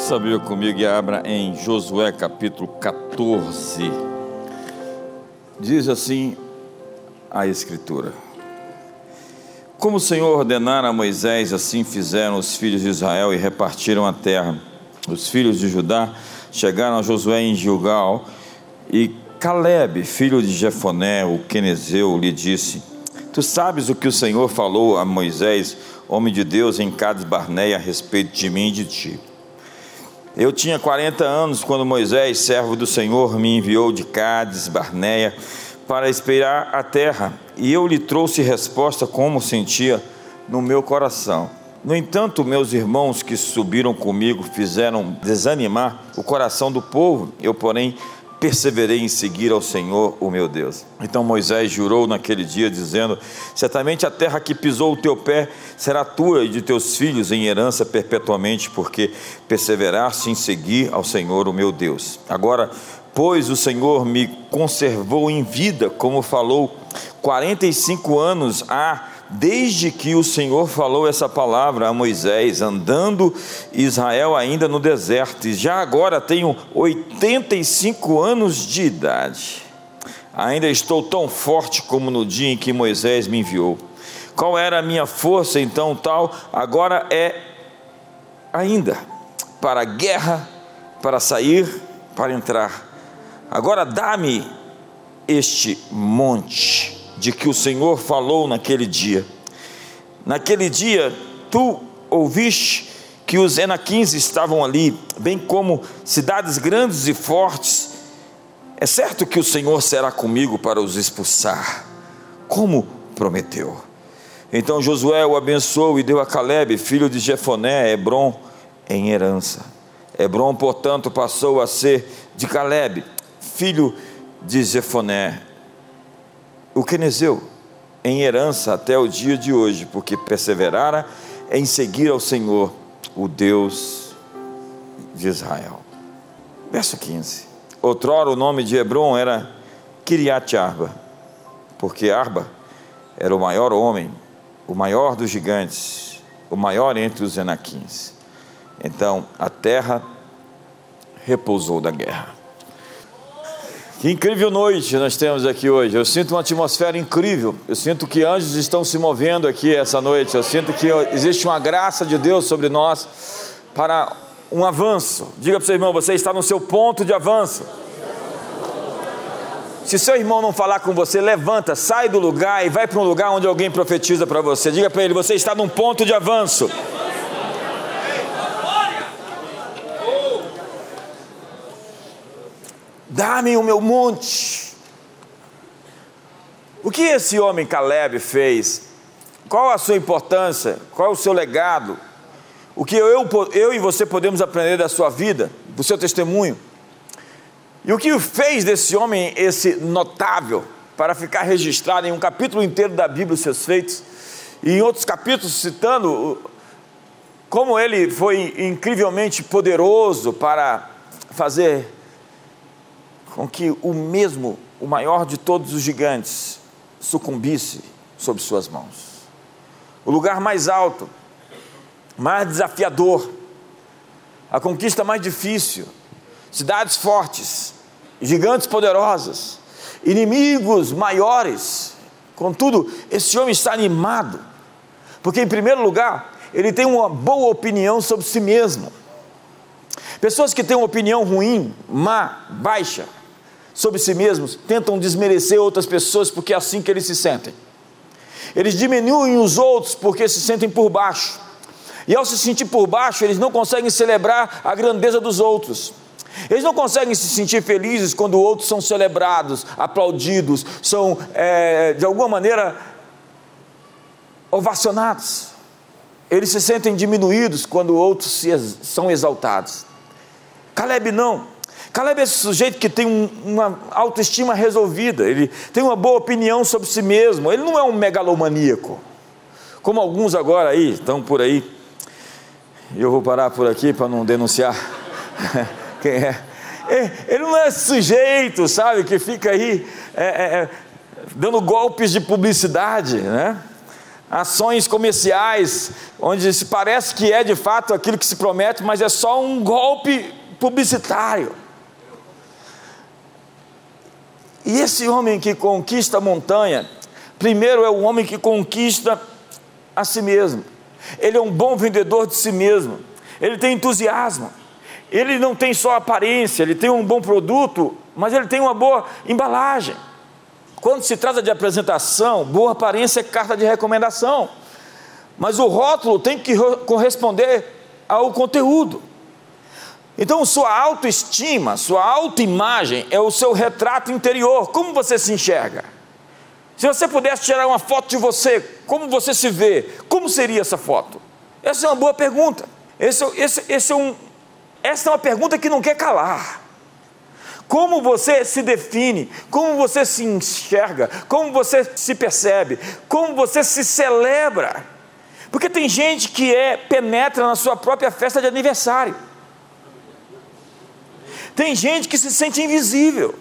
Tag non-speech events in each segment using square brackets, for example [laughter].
sua Bíblia comigo e abra em Josué capítulo 14. Diz assim a Escritura: Como o Senhor ordenara a Moisés, assim fizeram os filhos de Israel e repartiram a terra. Os filhos de Judá chegaram a Josué em Gilgal e Caleb, filho de Jefoné, o quenezeu, lhe disse: Tu sabes o que o Senhor falou a Moisés, homem de Deus, em Cades Barneia, a respeito de mim e de ti. Eu tinha 40 anos quando Moisés, servo do Senhor, me enviou de Cádiz, Barneia, para esperar a terra, e eu lhe trouxe resposta como sentia no meu coração. No entanto, meus irmãos que subiram comigo fizeram desanimar o coração do povo, eu, porém, perseverei em seguir ao Senhor, o meu Deus. Então Moisés jurou naquele dia, dizendo: Certamente a terra que pisou o teu pé será tua e de teus filhos em herança perpetuamente, porque perseveraste em seguir ao Senhor, o meu Deus. Agora, pois o Senhor me conservou em vida, como falou, 45 anos há desde que o Senhor falou essa palavra a Moisés, andando Israel ainda no deserto, e já agora tenho 85 anos de idade. Ainda estou tão forte como no dia em que Moisés me enviou. Qual era a minha força então tal? Agora é ainda para a guerra, para sair, para entrar. Agora dá-me este monte de que o Senhor falou naquele dia. Naquele dia, tu ouviste que os Enaquins estavam ali, bem como cidades grandes e fortes. É certo que o Senhor será comigo para os expulsar, como prometeu. Então Josué o abençoou e deu a Caleb, filho de Jefoné, Hebron, em herança. Hebron, portanto, passou a ser de Caleb, filho de Jefoné, o quenezeu em herança até o dia de hoje, porque perseverara em seguir ao Senhor, o Deus de Israel. Verso 15. Outrora o nome de Hebron era Kiriat Arba, porque Arba era o maior homem, o maior dos gigantes, o maior entre os Enaquins. Então a terra repousou da guerra. Que incrível noite nós temos aqui hoje. Eu sinto uma atmosfera incrível. Eu sinto que anjos estão se movendo aqui essa noite. Eu sinto que existe uma graça de Deus sobre nós para um avanço. Diga para o seu irmão, você está no seu ponto de avanço. Se seu irmão não falar com você, levanta, sai do lugar e vai para um lugar onde alguém profetiza para você. Diga para ele, você está num ponto de avanço. Dá-me o meu monte. O que esse homem Caleb fez? Qual a sua importância? Qual é o seu legado? O que eu, eu e você podemos aprender da sua vida, do seu testemunho? E o que fez desse homem esse notável para ficar registrado em um capítulo inteiro da Bíblia, os seus feitos, e em outros capítulos citando como ele foi incrivelmente poderoso para fazer com que o mesmo, o maior de todos os gigantes, sucumbisse sob suas mãos. O lugar mais alto, mais desafiador, a conquista mais difícil, cidades fortes, gigantes poderosos, inimigos maiores. Contudo, esse homem está animado, porque, em primeiro lugar, ele tem uma boa opinião sobre si mesmo. Pessoas que têm uma opinião ruim, má, baixa, sobre si mesmos, tentam desmerecer outras pessoas porque é assim que eles se sentem. Eles diminuem os outros porque se sentem por baixo. E ao se sentir por baixo, eles não conseguem celebrar a grandeza dos outros. Eles não conseguem se sentir felizes quando outros são celebrados, aplaudidos, são é, de alguma maneira ovacionados. Eles se sentem diminuídos quando outros são exaltados. Caleb não. Caleb é esse sujeito que tem um, uma autoestima resolvida, ele tem uma boa opinião sobre si mesmo, ele não é um megalomaníaco, como alguns agora aí estão por aí. Eu vou parar por aqui para não denunciar [laughs] quem é. é. Ele não é esse sujeito, sabe, que fica aí é, é, é dando golpes de publicidade, né? ações comerciais, onde se parece que é de fato aquilo que se promete, mas é só um golpe publicitário. E esse homem que conquista a montanha, primeiro é o homem que conquista a si mesmo. Ele é um bom vendedor de si mesmo. Ele tem entusiasmo. Ele não tem só aparência, ele tem um bom produto, mas ele tem uma boa embalagem. Quando se trata de apresentação, boa aparência é carta de recomendação. Mas o rótulo tem que corresponder ao conteúdo. Então, sua autoestima, sua autoimagem é o seu retrato interior. Como você se enxerga? Se você pudesse tirar uma foto de você, como você se vê? Como seria essa foto? Essa é uma boa pergunta. Esse, esse, esse é um, essa é uma pergunta que não quer calar. Como você se define, como você se enxerga, como você se percebe, como você se celebra. Porque tem gente que é penetra na sua própria festa de aniversário. Tem gente que se sente invisível.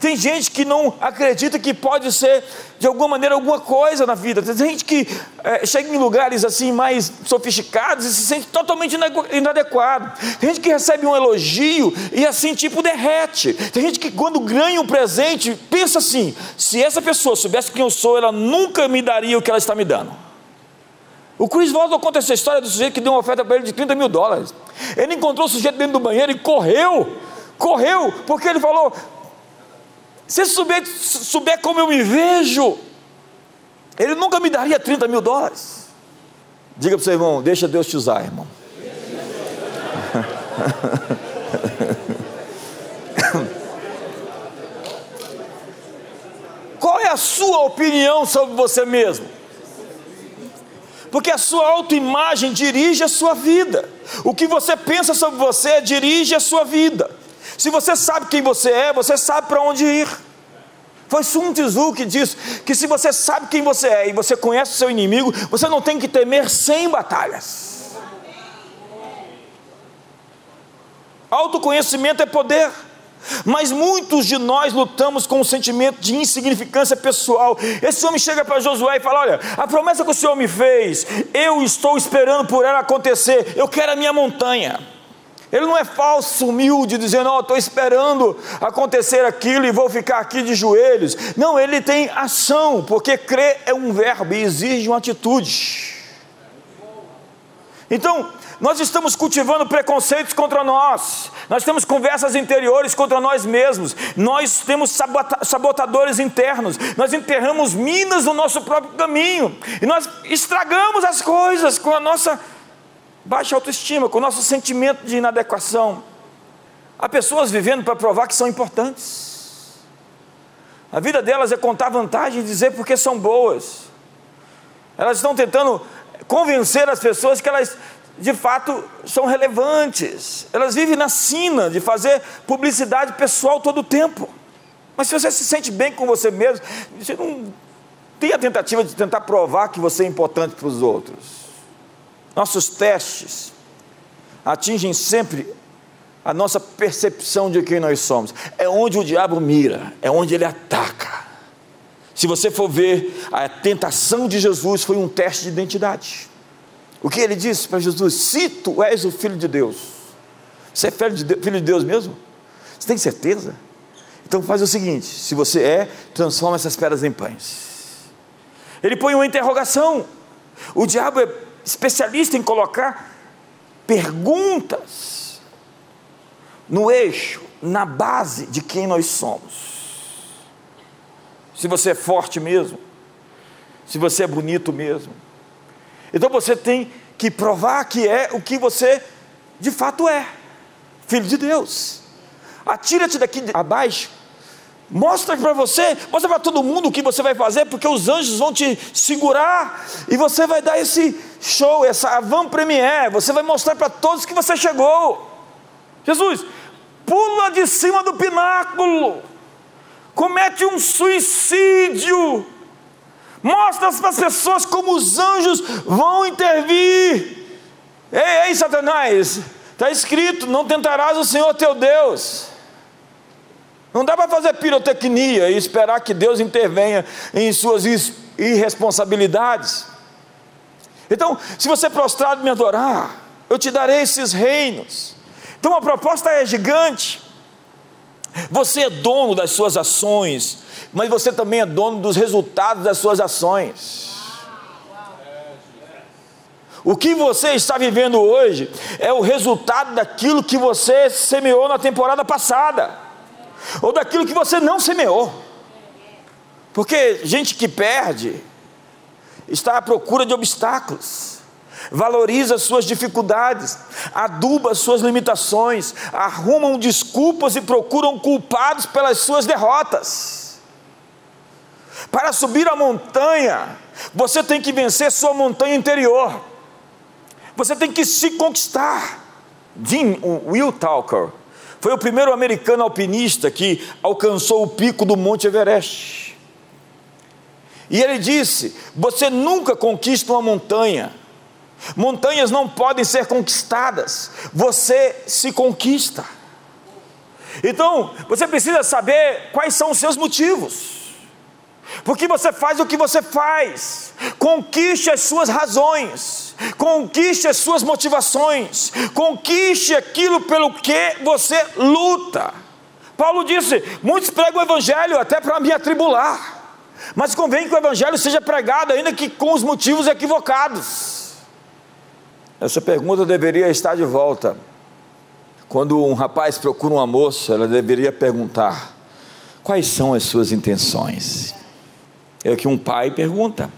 Tem gente que não acredita que pode ser de alguma maneira alguma coisa na vida. Tem gente que é, chega em lugares assim mais sofisticados e se sente totalmente inadequado. Tem gente que recebe um elogio e assim tipo derrete. Tem gente que quando ganha um presente pensa assim: se essa pessoa soubesse quem eu sou, ela nunca me daria o que ela está me dando. O Chris Walton conta essa história do sujeito que deu uma oferta para ele de 30 mil dólares. Ele encontrou o sujeito dentro do banheiro e correu correu, porque ele falou: se souber, souber como eu me vejo, ele nunca me daria 30 mil dólares. Diga para o seu irmão: deixa Deus te usar, irmão. [laughs] Qual é a sua opinião sobre você mesmo? Porque a sua autoimagem dirige a sua vida. O que você pensa sobre você dirige a sua vida. Se você sabe quem você é, você sabe para onde ir. Foi Sun Tzu que diz que se você sabe quem você é e você conhece o seu inimigo, você não tem que temer sem batalhas. Autoconhecimento é poder. Mas muitos de nós lutamos com um sentimento de insignificância pessoal. Esse homem chega para Josué e fala: Olha, a promessa que o Senhor me fez, eu estou esperando por ela acontecer. Eu quero a minha montanha. Ele não é falso, humilde, dizendo, ó, oh, estou esperando acontecer aquilo e vou ficar aqui de joelhos. Não, ele tem ação, porque crer é um verbo e exige uma atitude. Então, nós estamos cultivando preconceitos contra nós, nós temos conversas interiores contra nós mesmos, nós temos sabotadores internos, nós enterramos minas no nosso próprio caminho, e nós estragamos as coisas com a nossa baixa autoestima, com o nosso sentimento de inadequação. Há pessoas vivendo para provar que são importantes. A vida delas é contar vantagem e dizer porque são boas. Elas estão tentando convencer as pessoas que elas de fato são relevantes. Elas vivem na sina de fazer publicidade pessoal todo o tempo. Mas se você se sente bem com você mesmo, você não tem a tentativa de tentar provar que você é importante para os outros. Nossos testes atingem sempre a nossa percepção de quem nós somos. É onde o diabo mira, é onde ele ataca. Se você for ver, a tentação de Jesus foi um teste de identidade. O que ele disse para Jesus? Se tu és o filho de Deus, você é filho de Deus, filho de Deus mesmo? Você tem certeza? Então faz o seguinte: se você é, transforma essas pedras em pães. Ele põe uma interrogação. O diabo é especialista em colocar perguntas no eixo, na base de quem nós somos. Se você é forte mesmo, se você é bonito mesmo. Então você tem que provar que é o que você de fato é, filho de Deus. Atira-te daqui abaixo Mostra para você, mostra para todo mundo o que você vai fazer, porque os anjos vão te segurar e você vai dar esse show, essa avant première. Você vai mostrar para todos que você chegou. Jesus, pula de cima do pináculo, comete um suicídio, mostra para as pessoas como os anjos vão intervir. Ei, ei, Satanás, está escrito: não tentarás o Senhor teu Deus. Não dá para fazer pirotecnia e esperar que Deus intervenha em suas irresponsabilidades. Então, se você prostrado me adorar, eu te darei esses reinos. Então a proposta é gigante. Você é dono das suas ações, mas você também é dono dos resultados das suas ações. O que você está vivendo hoje é o resultado daquilo que você semeou na temporada passada, ou daquilo que você não semeou. Porque gente que perde está à procura de obstáculos, valoriza suas dificuldades, aduba suas limitações, arrumam desculpas e procuram culpados pelas suas derrotas. Para subir a montanha, você tem que vencer sua montanha interior. Você tem que se conquistar. Jim Will Talker foi o primeiro americano alpinista que alcançou o pico do Monte Everest. E ele disse: Você nunca conquista uma montanha. Montanhas não podem ser conquistadas, você se conquista. Então, você precisa saber quais são os seus motivos. Porque você faz o que você faz. Conquiste as suas razões, conquiste as suas motivações, conquiste aquilo pelo que você luta. Paulo disse: muitos pregam o evangelho até para me atribular. Mas convém que o evangelho seja pregado, ainda que com os motivos equivocados. Essa pergunta deveria estar de volta. Quando um rapaz procura uma moça, ela deveria perguntar: quais são as suas intenções? É o que um pai pergunta.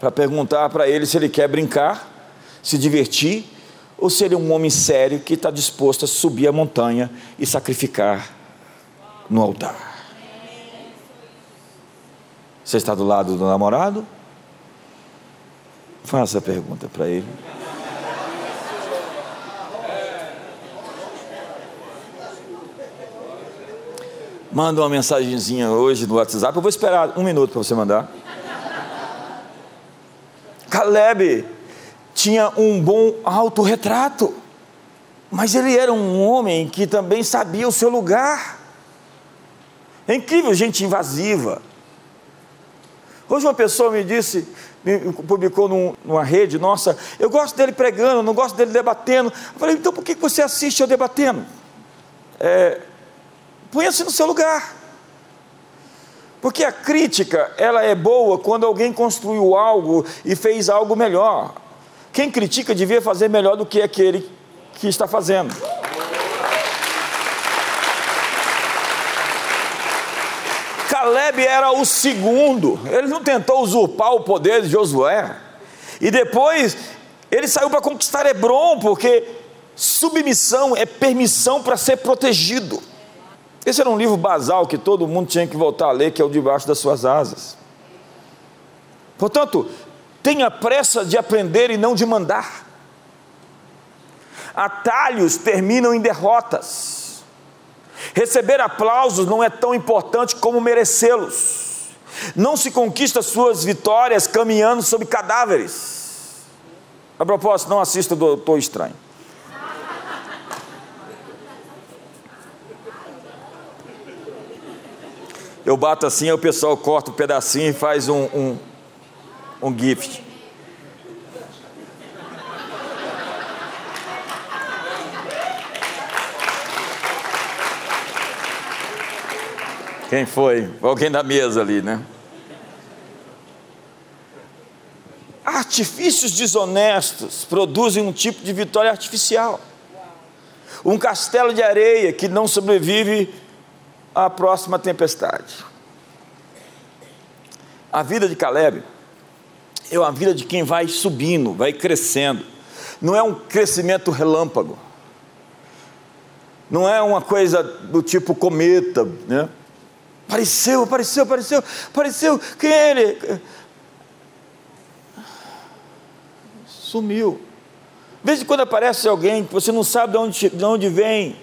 Para perguntar para ele se ele quer brincar, se divertir, ou se ele é um homem sério que está disposto a subir a montanha e sacrificar no altar. Você está do lado do namorado? Faça a pergunta para ele. Manda uma mensagenzinha hoje no WhatsApp. Eu vou esperar um minuto para você mandar. Caleb tinha um bom autorretrato, mas ele era um homem que também sabia o seu lugar. É incrível, gente invasiva. Hoje uma pessoa me disse, me publicou num, numa rede, nossa, eu gosto dele pregando, não gosto dele debatendo. Eu falei, então por que você assiste eu debatendo? É, Ponha-se no seu lugar. Porque a crítica, ela é boa quando alguém construiu algo e fez algo melhor. Quem critica devia fazer melhor do que aquele que está fazendo. Caleb era o segundo, ele não tentou usurpar o poder de Josué. E depois ele saiu para conquistar Hebron, porque submissão é permissão para ser protegido. Esse era um livro basal que todo mundo tinha que voltar a ler, que é o Debaixo das Suas Asas. Portanto, tenha pressa de aprender e não de mandar. Atalhos terminam em derrotas. Receber aplausos não é tão importante como merecê-los. Não se conquista suas vitórias caminhando sobre cadáveres. A propósito, não assista Doutor Estranho. Eu bato assim, aí o pessoal corta um pedacinho e faz um, um, um gift. Quem foi? Alguém da mesa ali, né? Artifícios desonestos produzem um tipo de vitória artificial. Um castelo de areia que não sobrevive à próxima tempestade. A vida de Caleb é uma vida de quem vai subindo, vai crescendo. Não é um crescimento relâmpago. Não é uma coisa do tipo cometa, né? Apareceu, apareceu, apareceu, apareceu. Quem é ele? Sumiu. De vez em quando aparece alguém que você não sabe de onde, de onde vem.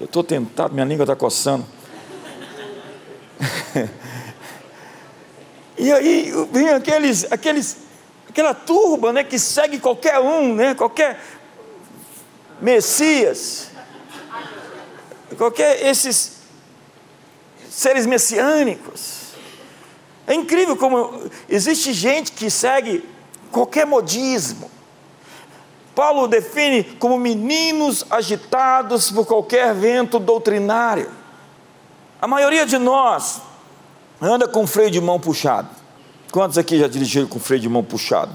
Eu estou tentado, minha língua está coçando. [laughs] e aí vem aqueles, aqueles, aquela turba né, que segue qualquer um, né, qualquer Messias, qualquer esses seres messiânicos. É incrível como existe gente que segue qualquer modismo. Paulo define como meninos agitados por qualquer vento doutrinário. A maioria de nós anda com freio de mão puxado. Quantos aqui já dirigiram com freio de mão puxado?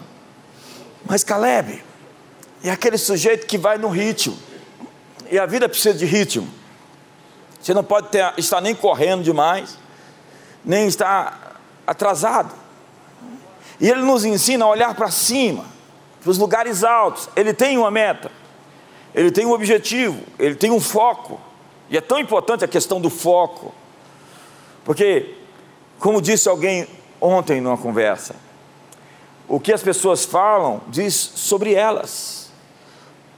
Mas Caleb é aquele sujeito que vai no ritmo. E a vida precisa de ritmo. Você não pode ter, estar nem correndo demais, nem estar atrasado. E ele nos ensina a olhar para cima, para os lugares altos. Ele tem uma meta, ele tem um objetivo, ele tem um foco. E é tão importante a questão do foco, porque, como disse alguém ontem numa conversa, o que as pessoas falam diz sobre elas.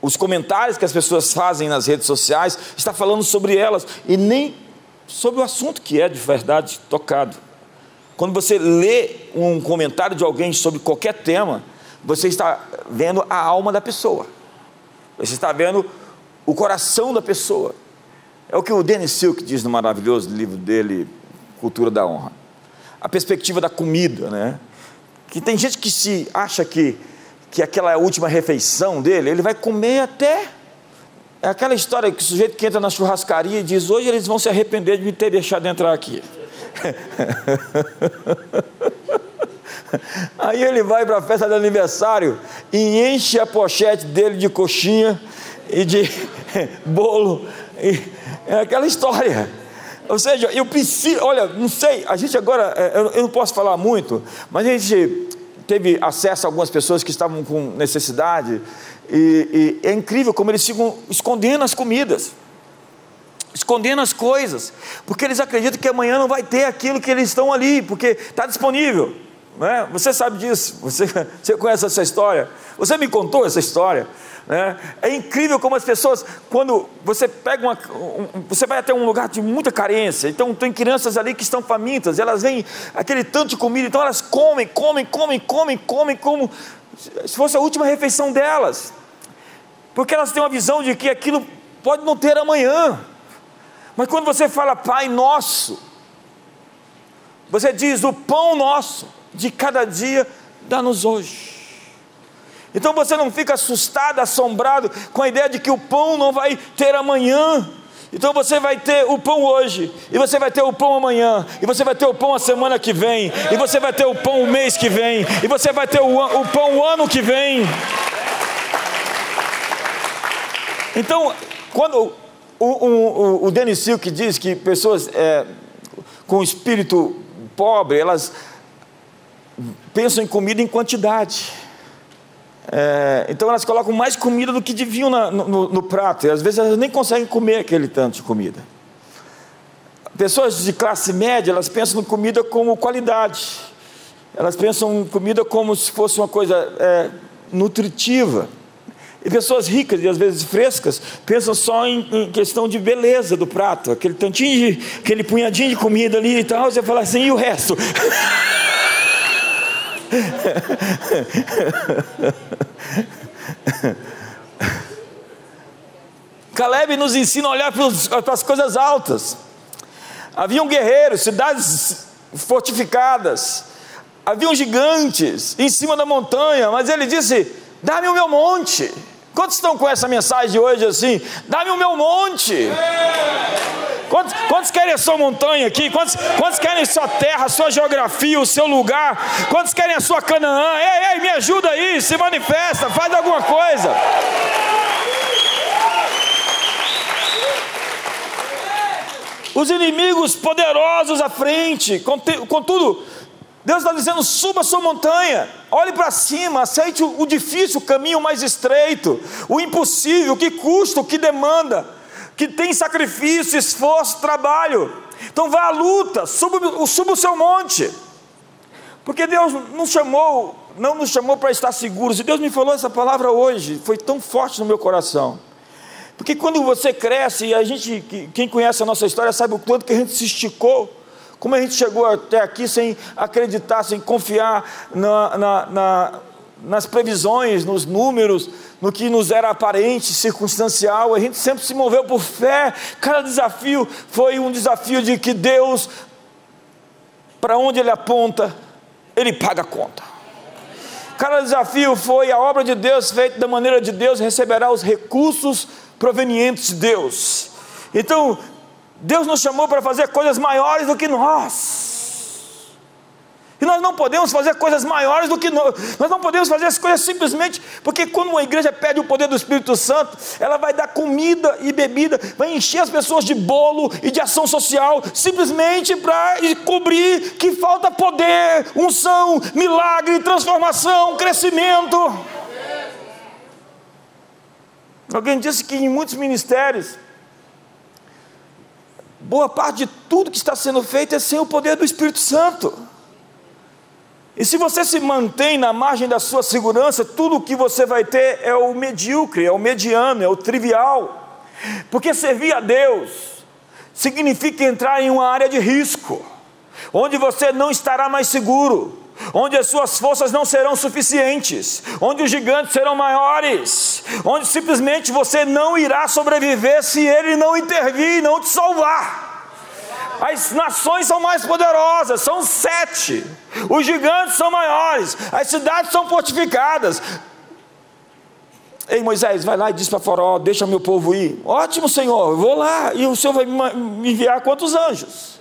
Os comentários que as pessoas fazem nas redes sociais está falando sobre elas e nem sobre o assunto que é de verdade tocado. Quando você lê um comentário de alguém sobre qualquer tema, você está vendo a alma da pessoa. Você está vendo o coração da pessoa. É o que o Denis Silk diz no maravilhoso livro dele, Cultura da Honra. A perspectiva da comida, né? Que tem gente que se acha que, que aquela é a última refeição dele, ele vai comer até. É aquela história que o sujeito que entra na churrascaria e diz: Hoje eles vão se arrepender de me ter deixado entrar aqui. [laughs] Aí ele vai para a festa de aniversário e enche a pochete dele de coxinha e de [laughs] bolo. E é aquela história. Ou seja, eu preciso, olha, não sei, a gente agora, é, eu não posso falar muito, mas a gente teve acesso a algumas pessoas que estavam com necessidade, e, e é incrível como eles ficam escondendo as comidas escondendo as coisas, porque eles acreditam que amanhã não vai ter aquilo que eles estão ali, porque está disponível. Né? Você sabe disso, você, [laughs] você conhece essa história, você me contou essa história. Né? É incrível como as pessoas, quando você pega uma. Um, você vai até um lugar de muita carência, então tem crianças ali que estão famintas, elas veem aquele tanto de comida, então elas comem, comem, comem, comem, comem, como se fosse a última refeição delas, porque elas têm uma visão de que aquilo pode não ter amanhã. Mas quando você fala Pai Nosso, você diz o pão nosso de cada dia, dá-nos hoje. Então você não fica assustado, assombrado com a ideia de que o pão não vai ter amanhã. Então você vai ter o pão hoje, e você vai ter o pão amanhã, e você vai ter o pão a semana que vem, e você vai ter o pão o mês que vem, e você vai ter o, o pão o ano que vem. Então, quando o, o, o Denis Silk diz que pessoas é, com espírito pobre, elas pensam em comida em quantidade. É, então elas colocam mais comida do que deviam na, no, no, prato, e às vezes elas nem conseguem comer aquele tanto de comida. Pessoas de classe média, elas pensam em comida como qualidade, elas pensam em comida como se fosse uma coisa é, nutritiva. E pessoas ricas e às vezes frescas pensam só em, em, questão de beleza do prato, aquele tantinho de, aquele punhadinho de comida ali e tal, você fala assim, e o resto? [laughs] [laughs] Caleb nos ensina a olhar para as coisas altas. Haviam guerreiros, cidades fortificadas, haviam gigantes em cima da montanha, mas ele disse: Dá-me o meu monte. Quantos estão com essa mensagem hoje assim? Dá-me o meu monte. Quantos, quantos, querem a sua montanha aqui? Quantos, quantos querem a sua terra, a sua geografia, o seu lugar? Quantos querem a sua Canaã? Ei, ei, me ajuda aí, se manifesta, faz alguma coisa. Os inimigos poderosos à frente, contudo, Deus está dizendo: suba a sua montanha, olhe para cima, aceite o, difícil, o caminho mais estreito, o impossível, o que custa, o que demanda, que tem sacrifício, esforço, trabalho. Então vá à luta, suba, suba o seu monte, porque Deus nos chamou, não nos chamou para estar seguros. E Deus me falou essa palavra hoje, foi tão forte no meu coração. Porque quando você cresce, e a gente, quem conhece a nossa história, sabe o quanto que a gente se esticou como a gente chegou até aqui sem acreditar, sem confiar na, na, na, nas previsões, nos números, no que nos era aparente, circunstancial, a gente sempre se moveu por fé. Cada desafio foi um desafio de que Deus para onde ele aponta, ele paga a conta. Cada desafio foi a obra de Deus feita da maneira de Deus receberá os recursos provenientes de Deus. Então, Deus nos chamou para fazer coisas maiores do que nós. E nós não podemos fazer coisas maiores do que nós. Nós não podemos fazer as coisas simplesmente porque quando uma igreja pede o poder do Espírito Santo, ela vai dar comida e bebida, vai encher as pessoas de bolo e de ação social, simplesmente para cobrir que falta poder, unção, milagre, transformação, crescimento. Alguém disse que em muitos ministérios boa parte de tudo que está sendo feito é sem o poder do Espírito Santo. E se você se mantém na margem da sua segurança, tudo o que você vai ter é o medíocre, é o mediano, é o trivial. Porque servir a Deus significa entrar em uma área de risco, onde você não estará mais seguro, onde as suas forças não serão suficientes, onde os gigantes serão maiores, onde simplesmente você não irá sobreviver se ele não intervir e não te salvar. As nações são mais poderosas, são sete. Os gigantes são maiores, as cidades são fortificadas. Ei Moisés, vai lá e diz para Faraó: Deixa meu povo ir. Ótimo, Senhor, eu vou lá. E o Senhor vai me enviar quantos anjos?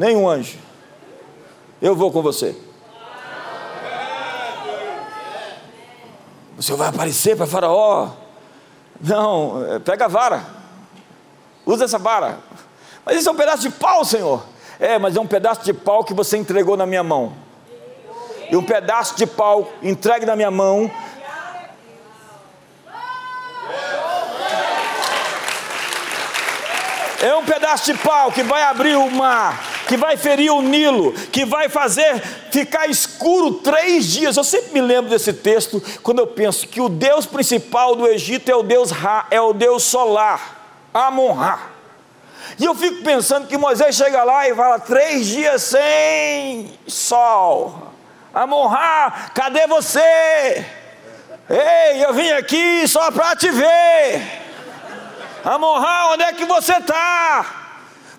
Nenhum anjo. Eu vou com você. O Senhor vai aparecer para Faraó. Não, pega a vara usa essa vara. Mas isso é um pedaço de pau, Senhor. É, mas é um pedaço de pau que você entregou na minha mão. E um pedaço de pau entregue na minha mão. É um pedaço de pau que vai abrir o mar, que vai ferir o Nilo, que vai fazer ficar escuro três dias. Eu sempre me lembro desse texto quando eu penso que o Deus principal do Egito é o Deus Ra, é o Deus solar. Amon-Ra. E eu fico pensando que Moisés chega lá e fala: três dias sem sol. Amon-Ra, cadê você? Ei, eu vim aqui só para te ver. Amon-Ra, onde é que você está?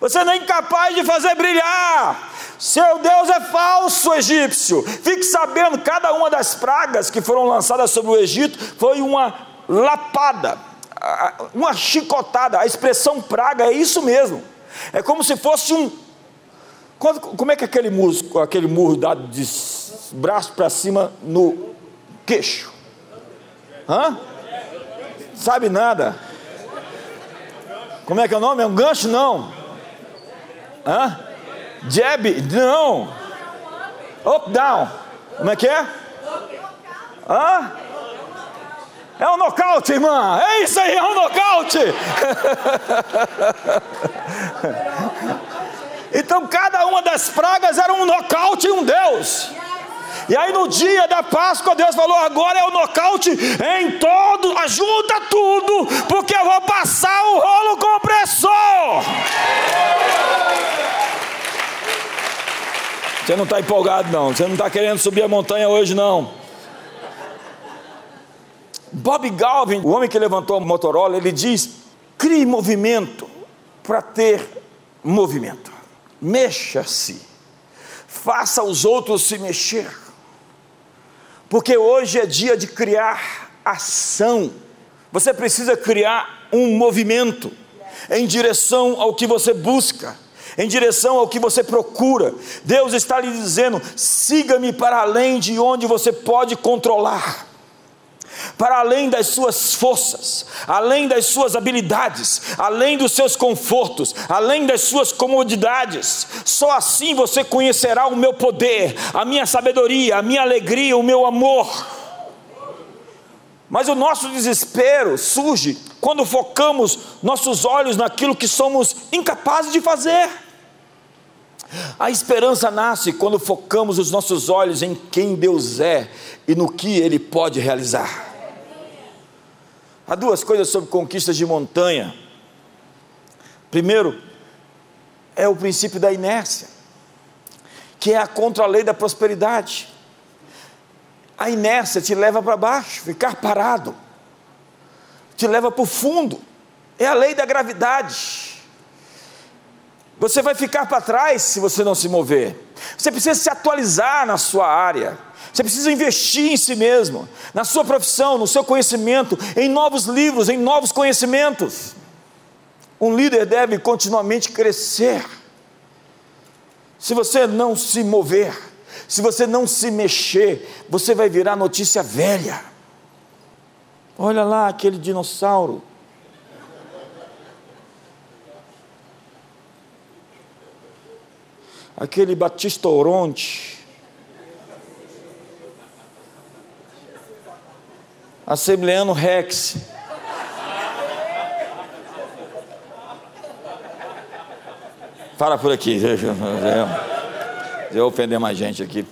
Você nem capaz de fazer brilhar. Seu Deus é falso, egípcio. Fique sabendo, cada uma das pragas que foram lançadas sobre o Egito foi uma lapada uma chicotada, a expressão praga é isso mesmo. É como se fosse um. Como é que é aquele murro, aquele murro dado de braço para cima no queixo? Hã? Sabe nada? Como é que é o nome? É um gancho? Não. Hã? Jab? Não. Up, down. Como é que é? Hã? É um nocaute, irmã. É isso aí, é um nocaute. [laughs] então cada uma das pragas era um nocaute em um Deus. E aí no dia da Páscoa, Deus falou: agora é o nocaute em todo, ajuda tudo, porque eu vou passar o rolo compressor. Você não está empolgado, não. Você não está querendo subir a montanha hoje, não. Bob Galvin, o homem que levantou a Motorola, ele diz: crie movimento para ter movimento. Mexa-se. Faça os outros se mexer. Porque hoje é dia de criar ação. Você precisa criar um movimento em direção ao que você busca, em direção ao que você procura. Deus está lhe dizendo: siga-me para além de onde você pode controlar para além das suas forças, além das suas habilidades, além dos seus confortos, além das suas comodidades. Só assim você conhecerá o meu poder, a minha sabedoria, a minha alegria, o meu amor. Mas o nosso desespero surge quando focamos nossos olhos naquilo que somos incapazes de fazer. A esperança nasce quando focamos os nossos olhos em quem Deus é e no que Ele pode realizar. Há duas coisas sobre conquistas de montanha. Primeiro, é o princípio da inércia, que é a contra-lei da prosperidade. A inércia te leva para baixo, ficar parado, te leva para o fundo. É a lei da gravidade. Você vai ficar para trás se você não se mover. Você precisa se atualizar na sua área. Você precisa investir em si mesmo, na sua profissão, no seu conhecimento, em novos livros, em novos conhecimentos. Um líder deve continuamente crescer. Se você não se mover, se você não se mexer, você vai virar notícia velha. Olha lá aquele dinossauro. Aquele Batista Oronte. Assembleano Rex. Para por aqui. Eu ofender mais gente aqui.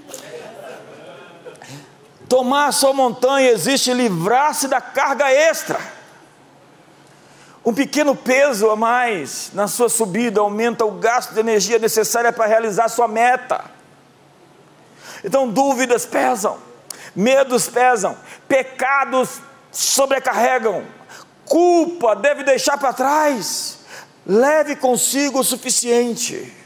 Tomar a sua montanha existe livrar-se da carga extra. Um pequeno peso a mais na sua subida aumenta o gasto de energia necessária para realizar sua meta. Então, dúvidas pesam, medos pesam, pecados sobrecarregam, culpa deve deixar para trás leve consigo o suficiente.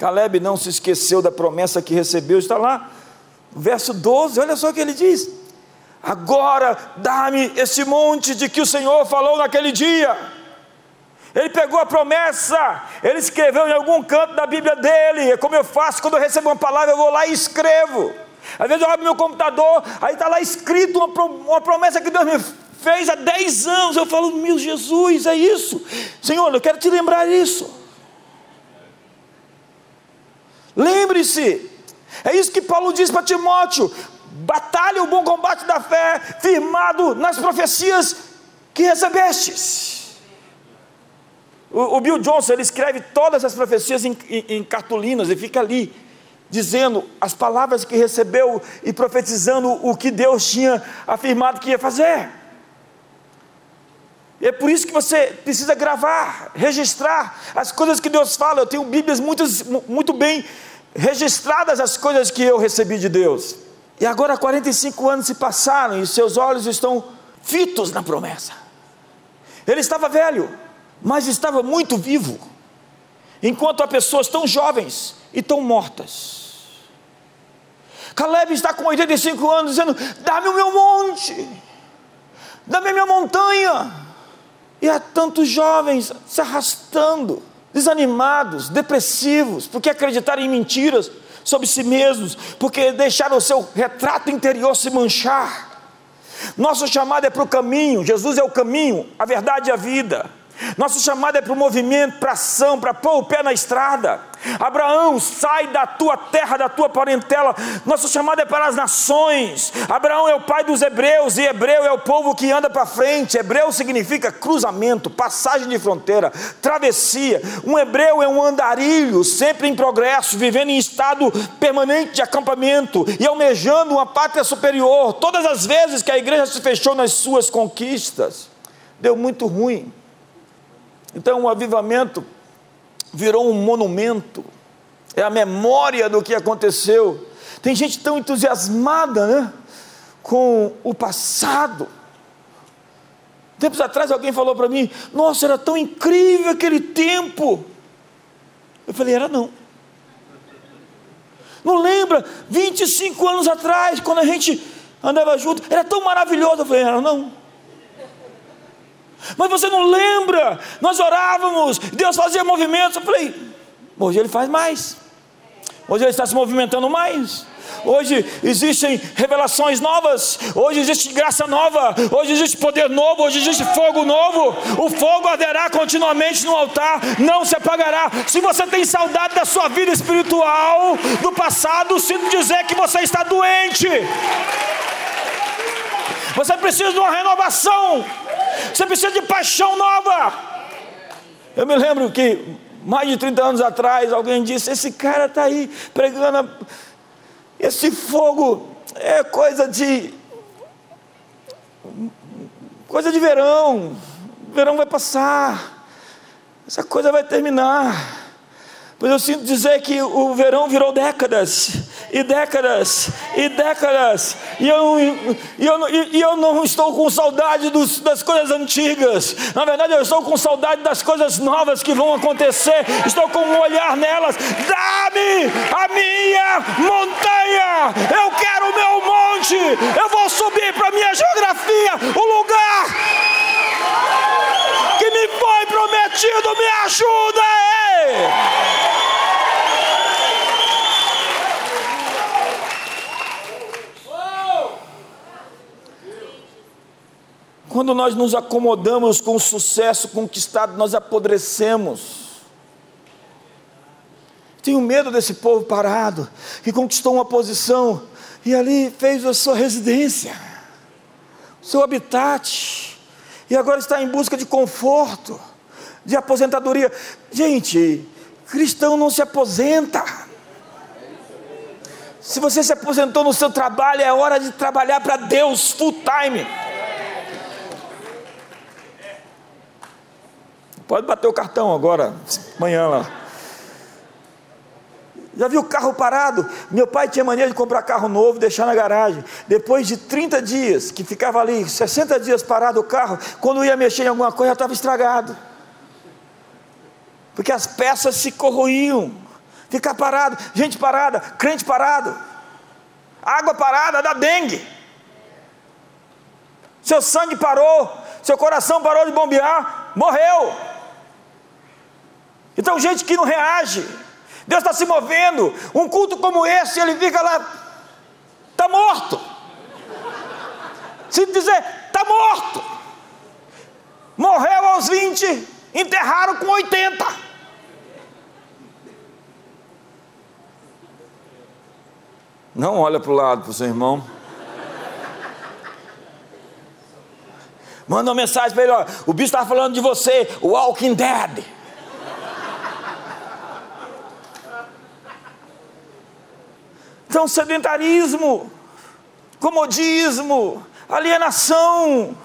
Caleb não se esqueceu da promessa que recebeu, está lá, verso 12, olha só o que ele diz: Agora dá-me esse monte de que o Senhor falou naquele dia. Ele pegou a promessa, ele escreveu em algum canto da Bíblia dele, é como eu faço quando eu recebo uma palavra, eu vou lá e escrevo. Às vezes eu abro meu computador, aí está lá escrito uma, uma promessa que Deus me fez há 10 anos. Eu falo, meu Jesus, é isso. Senhor, eu quero te lembrar isso. Lembre-se, é isso que Paulo diz para Timóteo: batalha o bom combate da fé, firmado nas profecias que recebestes. O, o Bill Johnson ele escreve todas as profecias em, em, em cartolinas e fica ali dizendo as palavras que recebeu e profetizando o que Deus tinha afirmado que ia fazer. É por isso que você precisa gravar, registrar as coisas que Deus fala. Eu tenho Bíblias muito, muito bem registradas as coisas que eu recebi de Deus. E agora 45 anos se passaram e seus olhos estão fitos na promessa. Ele estava velho, mas estava muito vivo. Enquanto há pessoas tão jovens e tão mortas. Caleb está com 85 anos dizendo: Dá-me o meu monte, dá-me a minha montanha. E há tantos jovens se arrastando, desanimados, depressivos, porque acreditaram em mentiras sobre si mesmos, porque deixaram o seu retrato interior se manchar. Nosso chamado é para o caminho, Jesus é o caminho, a verdade e a vida. Nosso chamado é para o movimento, para ação, para pôr o pé na estrada. Abraão, sai da tua terra, da tua parentela. Nosso chamado é para as nações. Abraão é o pai dos hebreus, e hebreu é o povo que anda para frente. Hebreu significa cruzamento, passagem de fronteira, travessia. Um hebreu é um andarilho, sempre em progresso, vivendo em estado permanente de acampamento e almejando uma pátria superior. Todas as vezes que a igreja se fechou nas suas conquistas, deu muito ruim então o avivamento virou um monumento, é a memória do que aconteceu. Tem gente tão entusiasmada né, com o passado. Tempos atrás alguém falou para mim: Nossa, era tão incrível aquele tempo. Eu falei: Era não. Não lembra? 25 anos atrás, quando a gente andava junto, era tão maravilhoso. Eu falei: Era não. Mas você não lembra? Nós orávamos, Deus fazia movimentos. Eu falei, hoje Ele faz mais. Hoje Ele está se movimentando mais. Hoje existem revelações novas, hoje existe graça nova, hoje existe poder novo, hoje existe fogo novo. O fogo arderá continuamente no altar, não se apagará. Se você tem saudade da sua vida espiritual, do passado, sinto dizer que você está doente. Você precisa de uma renovação. Você precisa de paixão nova. Eu me lembro que mais de 30 anos atrás alguém disse: Esse cara está aí pregando. Esse fogo é coisa de. coisa de verão. Verão vai passar. Essa coisa vai terminar. Pois eu sinto dizer que o verão virou décadas e décadas e décadas, e eu, e eu, e eu não estou com saudade dos, das coisas antigas, na verdade eu estou com saudade das coisas novas que vão acontecer, estou com um olhar nelas. Dá-me a minha montanha, eu quero o meu monte, eu vou subir para a minha geografia, o lugar que me foi prometido, me ajuda, ei! Quando nós nos acomodamos com o sucesso conquistado, nós apodrecemos. Tenho medo desse povo parado, que conquistou uma posição e ali fez a sua residência, o seu habitat, e agora está em busca de conforto, de aposentadoria. Gente, cristão não se aposenta. Se você se aposentou no seu trabalho, é hora de trabalhar para Deus full time. Pode bater o cartão agora, amanhã lá. Já viu o carro parado? Meu pai tinha mania de comprar carro novo deixar na garagem. Depois de 30 dias, que ficava ali, 60 dias parado o carro, quando ia mexer em alguma coisa já estava estragado. Porque as peças se corroíam. Ficar parado, gente parada, crente parado. Água parada dá dengue. Seu sangue parou, seu coração parou de bombear, morreu. Então, gente que não reage, Deus está se movendo. Um culto como esse, ele fica lá, está morto. Se dizer, está morto. Morreu aos 20, enterraram com 80. Não olha para o lado, para o seu irmão. Manda uma mensagem para ele: o bicho está falando de você, Walking Dead. Então, sedentarismo, comodismo, alienação.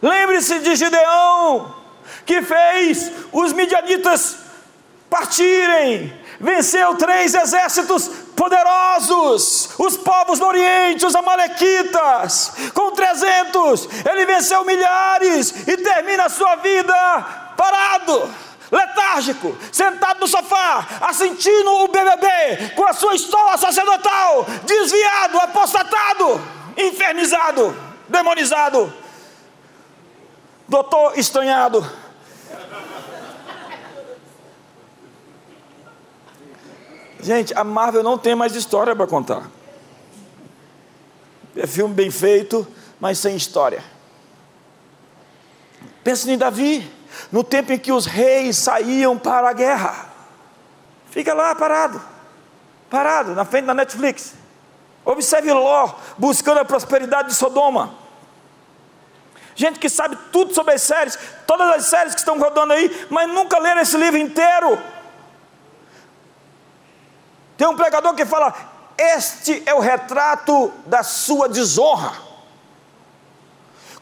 Lembre-se de Gideão, que fez os midianitas partirem, venceu três exércitos poderosos, os povos do Oriente, os Amalequitas, com 300, ele venceu milhares e termina a sua vida parado letárgico, sentado no sofá, assistindo o BBB, com a sua estola sacerdotal, desviado, apostatado, infernizado, demonizado, doutor estranhado. Gente, a Marvel não tem mais história para contar. É filme bem feito, mas sem história. Pensa em Davi no tempo em que os reis saíam para a guerra. Fica lá parado, parado, na frente da Netflix. Observe Ló buscando a prosperidade de Sodoma. Gente que sabe tudo sobre as séries, todas as séries que estão rodando aí, mas nunca leram esse livro inteiro. Tem um pregador que fala: Este é o retrato da sua desonra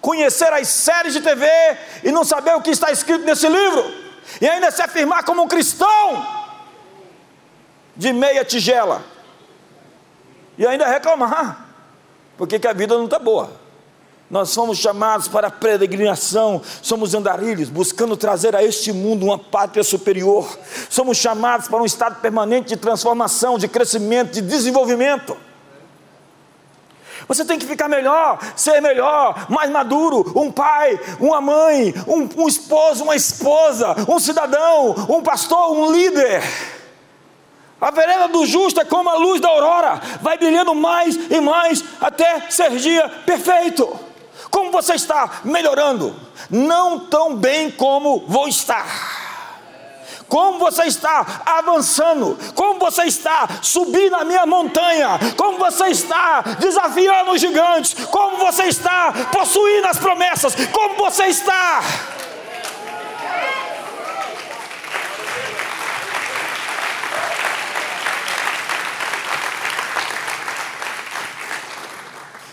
conhecer as séries de TV e não saber o que está escrito nesse livro, e ainda se afirmar como um cristão de meia tigela, e ainda reclamar, porque a vida não está boa. Nós somos chamados para a peregrinação, somos andarilhos, buscando trazer a este mundo uma pátria superior. Somos chamados para um estado permanente de transformação, de crescimento, de desenvolvimento. Você tem que ficar melhor, ser melhor, mais maduro, um pai, uma mãe, um, um esposo, uma esposa, um cidadão, um pastor, um líder. A vereda do justo é como a luz da aurora, vai brilhando mais e mais até ser dia perfeito. Como você está melhorando? Não tão bem como vou estar como você está avançando, como você está subindo a minha montanha, como você está desafiando os gigantes, como você está possuindo as promessas, como você está.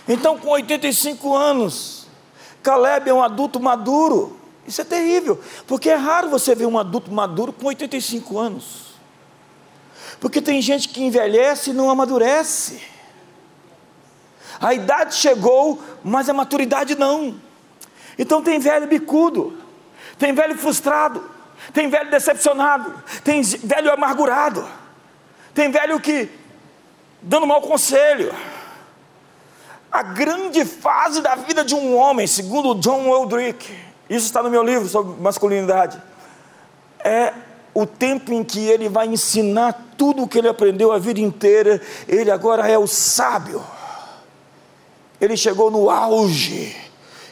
Então, com 85 anos, Caleb é um adulto maduro. Isso é terrível, porque é raro você ver um adulto maduro com 85 anos. Porque tem gente que envelhece e não amadurece. A idade chegou, mas a maturidade não. Então tem velho bicudo, tem velho frustrado, tem velho decepcionado, tem velho amargurado, tem velho que dando mau conselho. A grande fase da vida de um homem, segundo John Eldrick, isso está no meu livro sobre masculinidade, é o tempo em que ele vai ensinar tudo o que ele aprendeu a vida inteira, ele agora é o sábio. Ele chegou no auge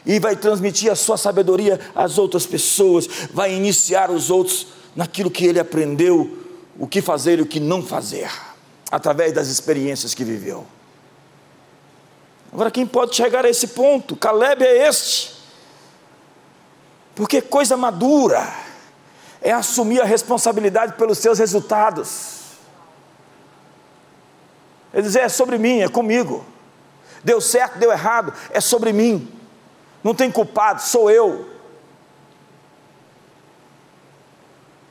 e vai transmitir a sua sabedoria às outras pessoas, vai iniciar os outros naquilo que ele aprendeu, o que fazer e o que não fazer, através das experiências que viveu. Agora, quem pode chegar a esse ponto? Caleb é este, porque coisa madura é assumir a responsabilidade pelos seus resultados. É dizer, é sobre mim, é comigo. Deu certo, deu errado, é sobre mim não tem culpado, sou eu.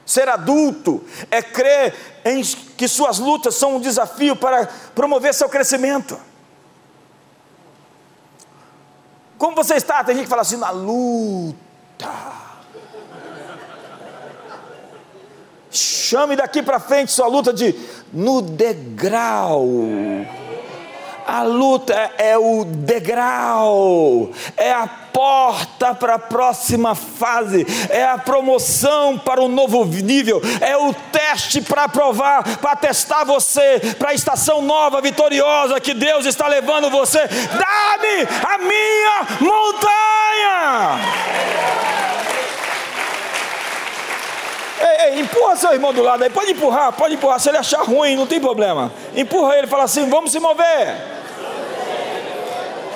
Ser adulto é crer em que suas lutas são um desafio para promover seu crescimento. Como você está? Tem gente que fala assim, na luta. Chame daqui para frente sua luta de no degrau. A luta é o degrau, é a porta para a próxima fase, é a promoção para o novo nível, é o teste para provar, para testar você para a estação nova, vitoriosa que Deus está levando você. Dá-me a minha montanha. Ei, ei, empurra seu irmão do lado aí, pode empurrar, pode empurrar. Se ele achar ruim, não tem problema. Empurra ele, fala assim: vamos se mover.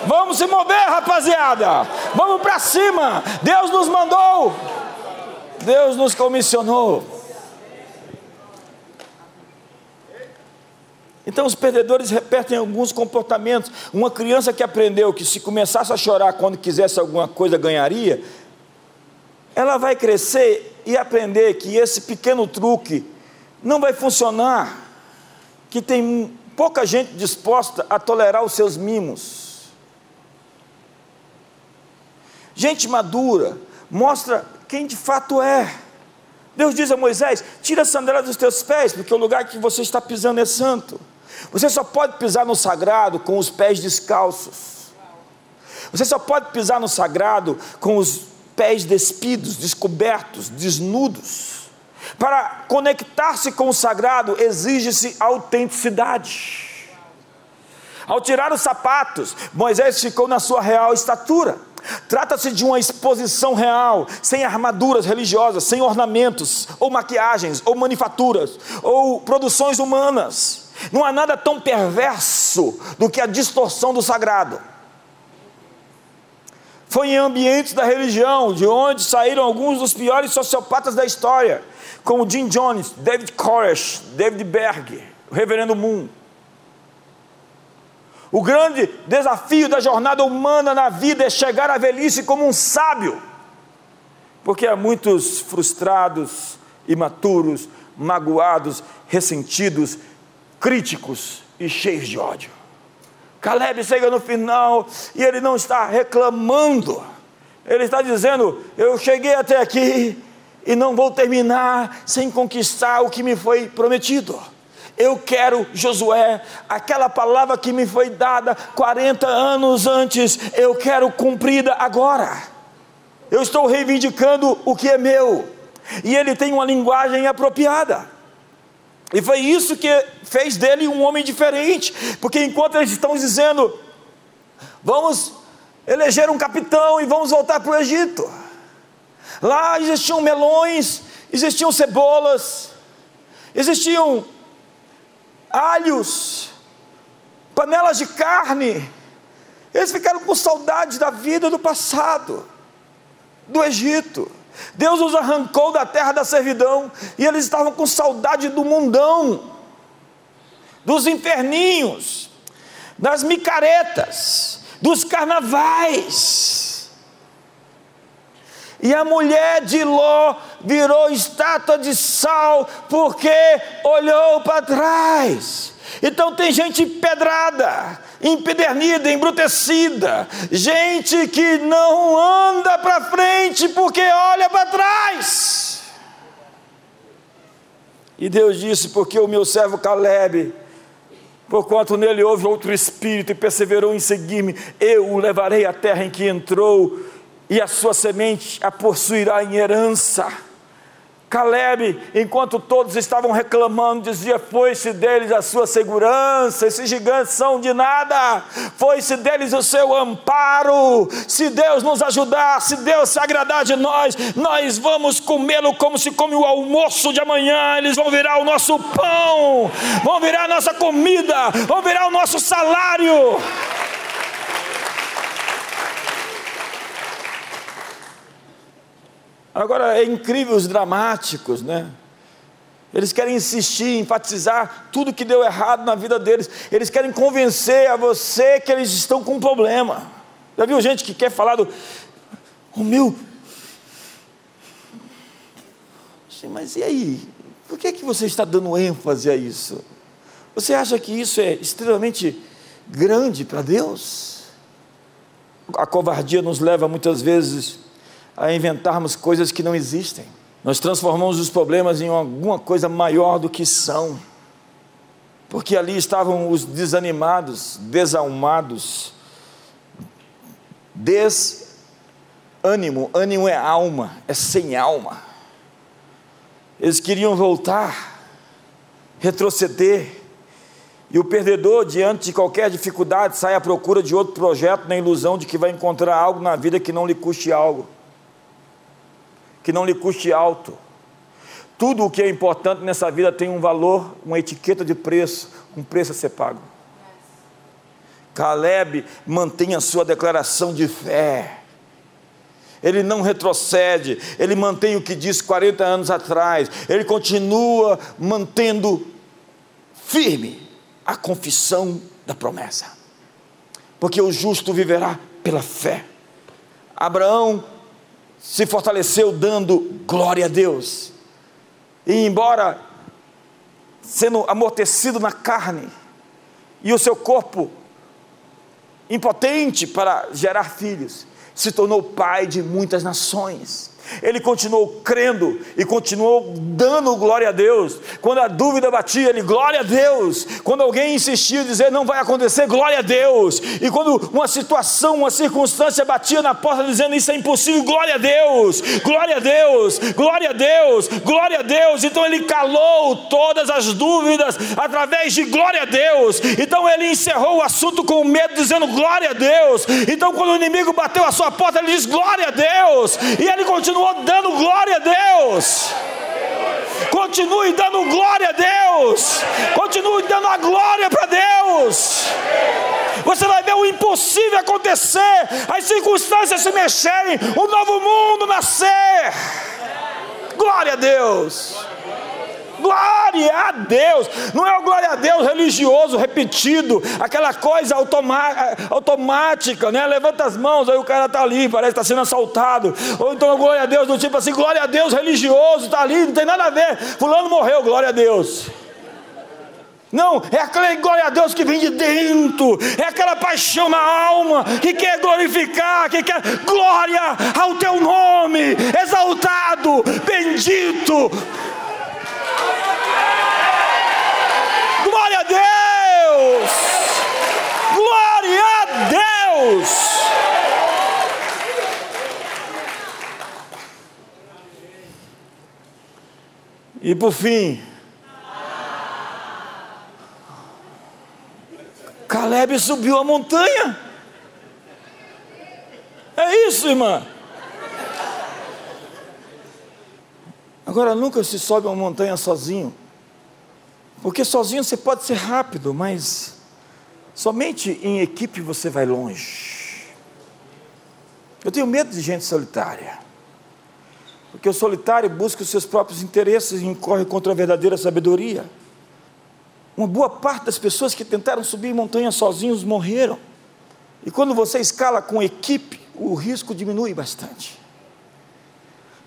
Vamos se mover, rapaziada. Vamos para cima. Deus nos mandou. Deus nos comissionou. Então os perdedores repetem alguns comportamentos. Uma criança que aprendeu que se começasse a chorar quando quisesse alguma coisa ganharia, ela vai crescer e aprender que esse pequeno truque não vai funcionar, que tem pouca gente disposta a tolerar os seus mimos. Gente madura mostra quem de fato é. Deus diz a Moisés: tira a sandália dos teus pés, porque o lugar que você está pisando é santo. Você só pode pisar no sagrado com os pés descalços. Você só pode pisar no sagrado com os pés despidos, descobertos, desnudos. Para conectar-se com o sagrado exige-se autenticidade. Ao tirar os sapatos, Moisés ficou na sua real estatura. Trata-se de uma exposição real, sem armaduras religiosas, sem ornamentos, ou maquiagens, ou manufaturas, ou produções humanas. Não há nada tão perverso do que a distorção do sagrado. Foi em ambientes da religião, de onde saíram alguns dos piores sociopatas da história, como Jim Jones, David Koresh, David Berg, o Reverendo Moon. O grande desafio da jornada humana na vida é chegar à velhice como um sábio, porque há muitos frustrados, imaturos, magoados, ressentidos, críticos e cheios de ódio. Caleb chega no final e ele não está reclamando, ele está dizendo: Eu cheguei até aqui e não vou terminar sem conquistar o que me foi prometido. Eu quero, Josué, aquela palavra que me foi dada 40 anos antes, eu quero cumprida agora. Eu estou reivindicando o que é meu. E ele tem uma linguagem apropriada. E foi isso que fez dele um homem diferente, porque enquanto eles estão dizendo, vamos eleger um capitão e vamos voltar para o Egito. Lá existiam melões, existiam cebolas, existiam alhos, panelas de carne. Eles ficaram com saudade da vida do passado, do Egito. Deus os arrancou da terra da servidão e eles estavam com saudade do mundão, dos inferninhos, das micaretas, dos carnavais. E a mulher de Ló virou estátua de sal porque olhou para trás. Então tem gente pedrada, empedernida, embrutecida, gente que não anda para frente porque olha para trás. E Deus disse: Porque o meu servo Caleb, porquanto nele houve outro espírito e perseverou em seguir-me, eu o levarei à terra em que entrou, e a sua semente a possuirá em herança Caleb, enquanto todos estavam reclamando, dizia: Foi-se deles a sua segurança, esses gigantes são de nada, foi-se deles o seu amparo. Se Deus nos ajudar, se Deus se agradar de nós, nós vamos comê-lo como se come o almoço de amanhã, eles vão virar o nosso pão, vão virar a nossa comida, vão virar o nosso salário. Agora é incrível os dramáticos, né? Eles querem insistir, enfatizar tudo que deu errado na vida deles. Eles querem convencer a você que eles estão com um problema. Já viu gente que quer falar do. O meu. Mas e aí? Por que, é que você está dando ênfase a isso? Você acha que isso é extremamente grande para Deus? A covardia nos leva muitas vezes a inventarmos coisas que não existem. Nós transformamos os problemas em alguma coisa maior do que são. Porque ali estavam os desanimados, desalmados, desânimo, ânimo é alma, é sem alma. Eles queriam voltar, retroceder, e o perdedor, diante de qualquer dificuldade, sai à procura de outro projeto na ilusão de que vai encontrar algo na vida que não lhe custe algo que não lhe custe alto. Tudo o que é importante nessa vida tem um valor, uma etiqueta de preço, um preço a ser pago. Caleb mantém a sua declaração de fé. Ele não retrocede, ele mantém o que disse 40 anos atrás, ele continua mantendo firme a confissão da promessa. Porque o justo viverá pela fé. Abraão se fortaleceu dando glória a Deus. E embora sendo amortecido na carne, e o seu corpo impotente para gerar filhos, se tornou pai de muitas nações ele continuou crendo e continuou dando glória a Deus. Quando a dúvida batia, ele, glória a Deus. Quando alguém insistia dizer não vai acontecer, glória a Deus. E quando uma situação, uma circunstância batia na porta dizendo isso é impossível, glória a Deus, glória a Deus, glória a Deus, glória a Deus. Então ele calou todas as dúvidas através de glória a Deus. Então ele encerrou o assunto com medo, dizendo glória a Deus. Então quando o inimigo bateu a sua porta, ele diz glória a Deus. E ele continua dando glória a Deus. Continue dando glória a Deus. Continue dando a glória para Deus. Você vai ver o impossível acontecer, as circunstâncias se mexerem, o novo mundo nascer. Glória a Deus. Glória a Deus, não é o glória a Deus religioso, repetido, aquela coisa automática, né? Levanta as mãos, aí o cara está ali, parece que está sendo assaltado. Ou então glória a Deus, do tipo assim, glória a Deus religioso, está ali, não tem nada a ver. Fulano morreu, glória a Deus. Não, é aquela glória a Deus que vem de dentro, é aquela paixão na alma que quer glorificar, que quer glória ao teu nome, exaltado, bendito. Glória a Deus! Glória a Deus! E por fim, Caleb subiu a montanha. É isso, irmã. Agora, nunca se sobe uma montanha sozinho. Porque sozinho você pode ser rápido, mas somente em equipe você vai longe. Eu tenho medo de gente solitária. Porque o solitário busca os seus próprios interesses e incorre contra a verdadeira sabedoria. Uma boa parte das pessoas que tentaram subir montanhas sozinhos morreram. E quando você escala com equipe, o risco diminui bastante.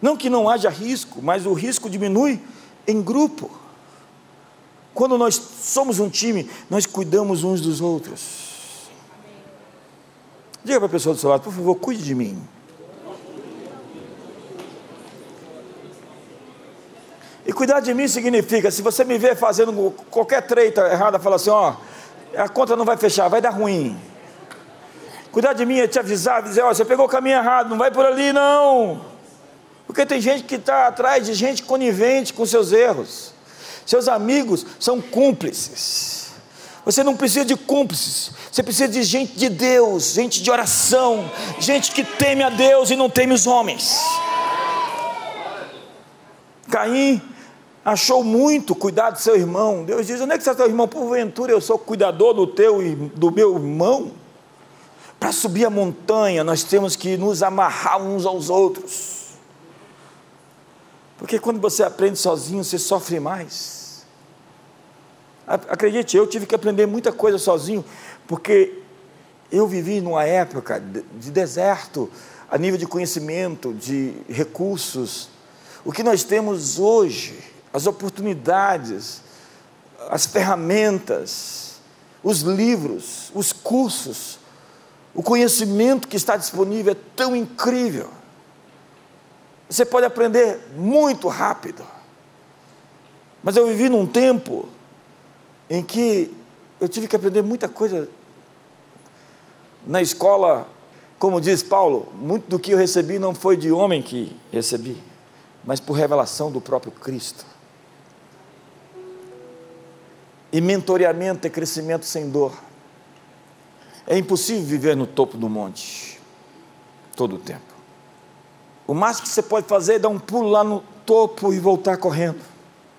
Não que não haja risco, mas o risco diminui em grupo. Quando nós somos um time, nós cuidamos uns dos outros. Diga para a pessoa do seu lado, por favor, cuide de mim. E cuidar de mim significa, se você me ver fazendo qualquer treita errada, fala assim, ó, a conta não vai fechar, vai dar ruim. Cuidar de mim é te avisar, dizer, ó, você pegou o caminho errado, não vai por ali não. Porque tem gente que está atrás de gente conivente com seus erros. Seus amigos são cúmplices. Você não precisa de cúmplices, você precisa de gente de Deus, gente de oração, gente que teme a Deus e não teme os homens. Caim achou muito cuidar do seu irmão. Deus diz: onde é que está teu irmão? Porventura eu sou cuidador do teu e do meu irmão. Para subir a montanha, nós temos que nos amarrar uns aos outros. Porque quando você aprende sozinho, você sofre mais. Acredite, eu tive que aprender muita coisa sozinho, porque eu vivi numa época de deserto, a nível de conhecimento, de recursos. O que nós temos hoje, as oportunidades, as ferramentas, os livros, os cursos, o conhecimento que está disponível é tão incrível. Você pode aprender muito rápido. Mas eu vivi num tempo em que eu tive que aprender muita coisa na escola, como diz Paulo, muito do que eu recebi não foi de homem que recebi, mas por revelação do próprio Cristo. E mentoreamento é crescimento sem dor. É impossível viver no topo do monte todo o tempo. O máximo que você pode fazer é dar um pulo lá no topo e voltar correndo.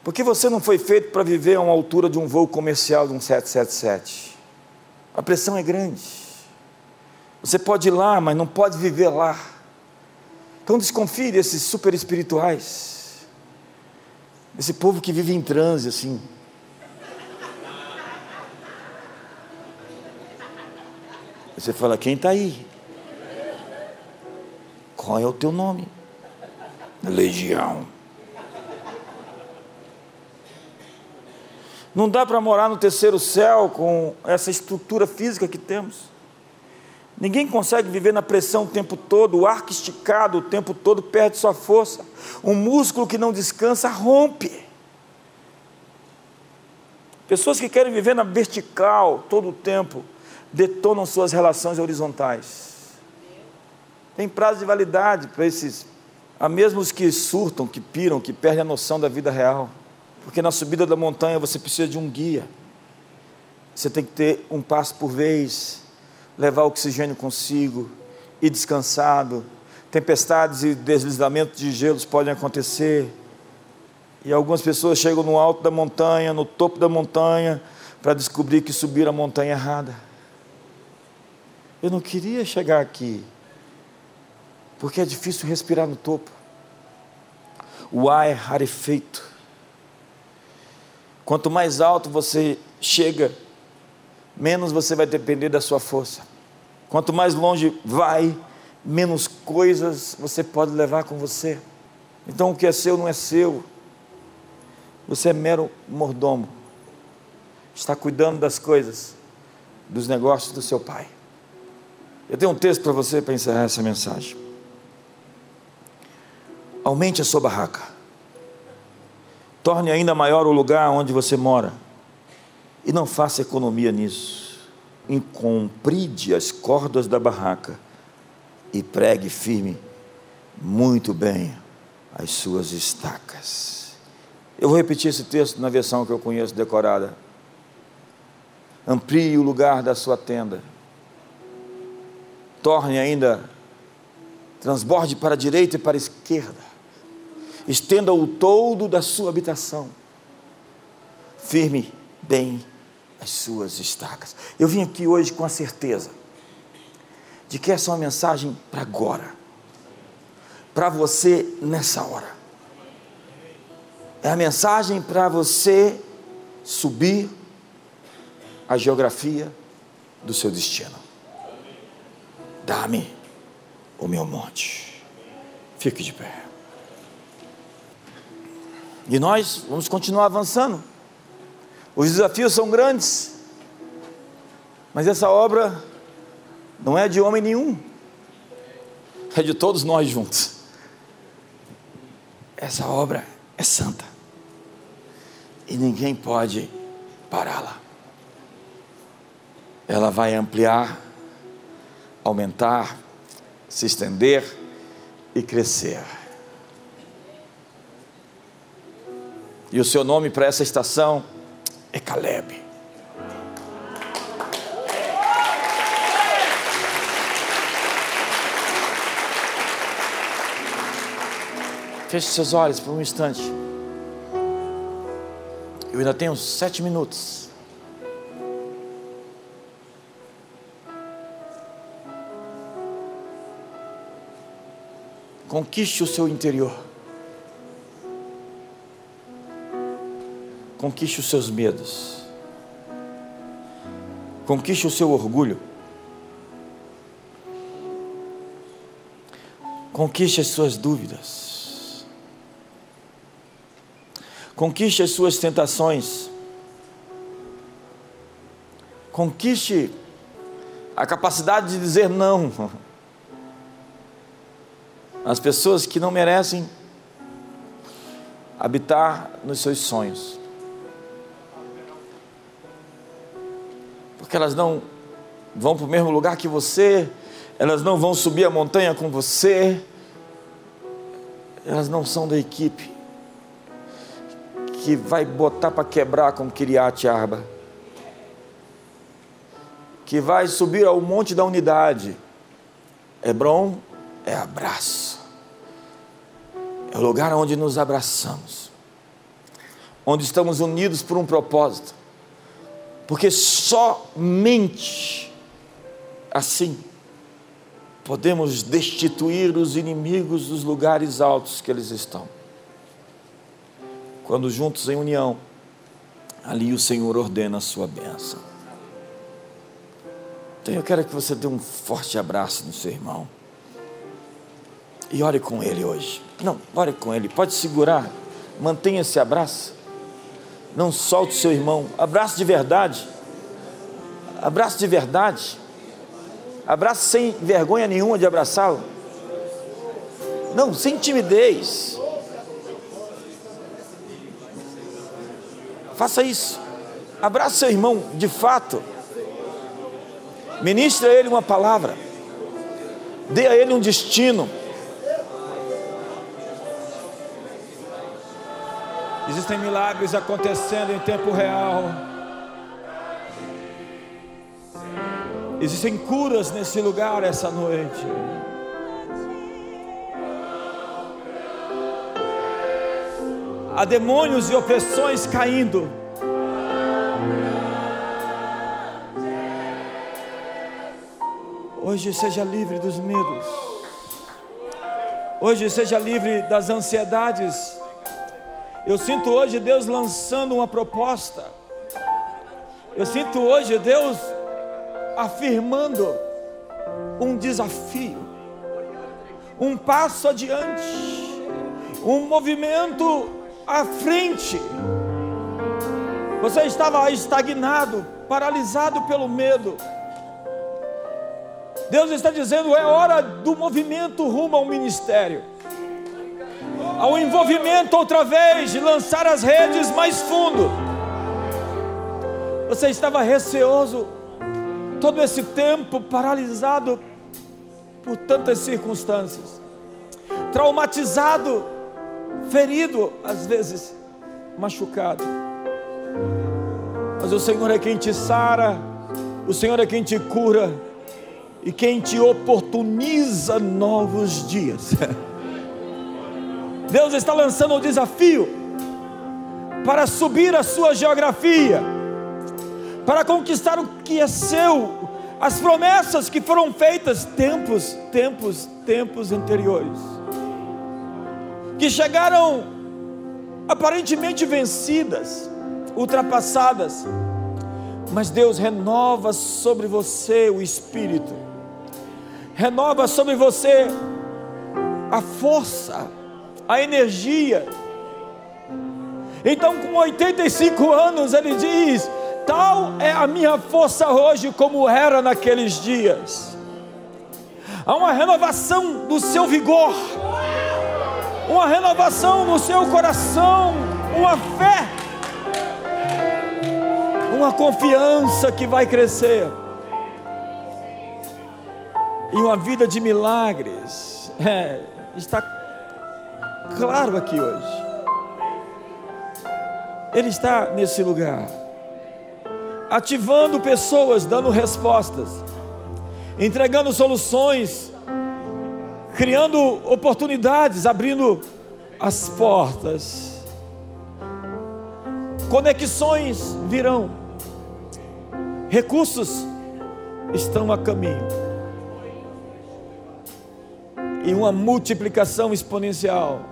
Porque você não foi feito para viver a uma altura de um voo comercial de um 777. A pressão é grande. Você pode ir lá, mas não pode viver lá. Então desconfie desses super espirituais. Esse povo que vive em transe assim. Você fala, quem está aí? Qual é o teu nome? Legião. Não dá para morar no terceiro céu com essa estrutura física que temos. Ninguém consegue viver na pressão o tempo todo, o arco esticado o tempo todo perde sua força. Um músculo que não descansa rompe. Pessoas que querem viver na vertical todo o tempo detonam suas relações horizontais. Tem prazo de validade para esses, há mesmo os que surtam, que piram, que perdem a noção da vida real. Porque na subida da montanha você precisa de um guia. Você tem que ter um passo por vez, levar oxigênio consigo, ir descansado. Tempestades e deslizamentos de gelos podem acontecer. E algumas pessoas chegam no alto da montanha, no topo da montanha, para descobrir que subiram a montanha errada. Eu não queria chegar aqui, porque é difícil respirar no topo. O ar é rarefeito. Quanto mais alto você chega, menos você vai depender da sua força. Quanto mais longe vai, menos coisas você pode levar com você. Então o que é seu não é seu. Você é mero mordomo. Está cuidando das coisas, dos negócios do seu pai. Eu tenho um texto para você para encerrar essa mensagem. Aumente a sua barraca. Torne ainda maior o lugar onde você mora. E não faça economia nisso. Incompride as cordas da barraca e pregue firme muito bem as suas estacas. Eu vou repetir esse texto na versão que eu conheço decorada. Amplie o lugar da sua tenda. Torne ainda, transborde para a direita e para a esquerda estenda o todo da sua habitação, firme bem as suas estacas. Eu vim aqui hoje com a certeza de que essa é uma mensagem para agora, para você nessa hora. É a mensagem para você subir a geografia do seu destino. Dá-me o meu monte. Fique de pé. E nós vamos continuar avançando. Os desafios são grandes, mas essa obra não é de homem nenhum, é de todos nós juntos. Essa obra é santa e ninguém pode pará-la. Ela vai ampliar, aumentar, se estender e crescer. E o seu nome para essa estação é Caleb. Feche seus olhos por um instante. Eu ainda tenho sete minutos. Conquiste o seu interior. Conquiste os seus medos. Conquiste o seu orgulho. Conquiste as suas dúvidas. Conquiste as suas tentações. Conquiste a capacidade de dizer não. [laughs] As pessoas que não merecem habitar nos seus sonhos. Porque elas não vão para o mesmo lugar que você, elas não vão subir a montanha com você, elas não são da equipe que vai botar para quebrar com Kiriat Arba, que vai subir ao monte da unidade. Hebron é abraço. É o lugar onde nos abraçamos, onde estamos unidos por um propósito, porque somente assim podemos destituir os inimigos dos lugares altos que eles estão. Quando juntos em união, ali o Senhor ordena a sua bênção. Então eu quero que você dê um forte abraço no seu irmão e ore com ele hoje. Não, ore com ele. Pode segurar. Mantenha esse abraço. Não solte seu irmão. Abraço de verdade. Abraço de verdade. Abraço sem vergonha nenhuma de abraçá-lo. Não, sem timidez. Faça isso. Abraça seu irmão de fato. Ministre a ele uma palavra. Dê a ele um destino. Existem milagres acontecendo em tempo real. Existem curas nesse lugar essa noite. Há demônios e opressões caindo. Hoje seja livre dos medos. Hoje seja livre das ansiedades eu sinto hoje Deus lançando uma proposta. Eu sinto hoje Deus afirmando um desafio, um passo adiante, um movimento à frente. Você estava estagnado, paralisado pelo medo. Deus está dizendo: é hora do movimento rumo ao ministério ao envolvimento outra vez, de lançar as redes mais fundo. Você estava receoso todo esse tempo, paralisado por tantas circunstâncias, traumatizado, ferido, às vezes machucado. Mas o Senhor é quem te sara, o Senhor é quem te cura e quem te oportuniza novos dias. [laughs] Deus está lançando um desafio para subir a sua geografia, para conquistar o que é seu, as promessas que foram feitas tempos, tempos, tempos anteriores, que chegaram aparentemente vencidas, ultrapassadas, mas Deus renova sobre você o espírito, renova sobre você a força, a energia Então, com 85 anos, ele diz: Tal é a minha força hoje, como era naqueles dias. Há uma renovação do seu vigor, uma renovação no seu coração, uma fé, uma confiança que vai crescer, e uma vida de milagres. É, está claro aqui hoje. Ele está nesse lugar, ativando pessoas, dando respostas, entregando soluções, criando oportunidades, abrindo as portas. Conexões virão, recursos estão a caminho, e uma multiplicação exponencial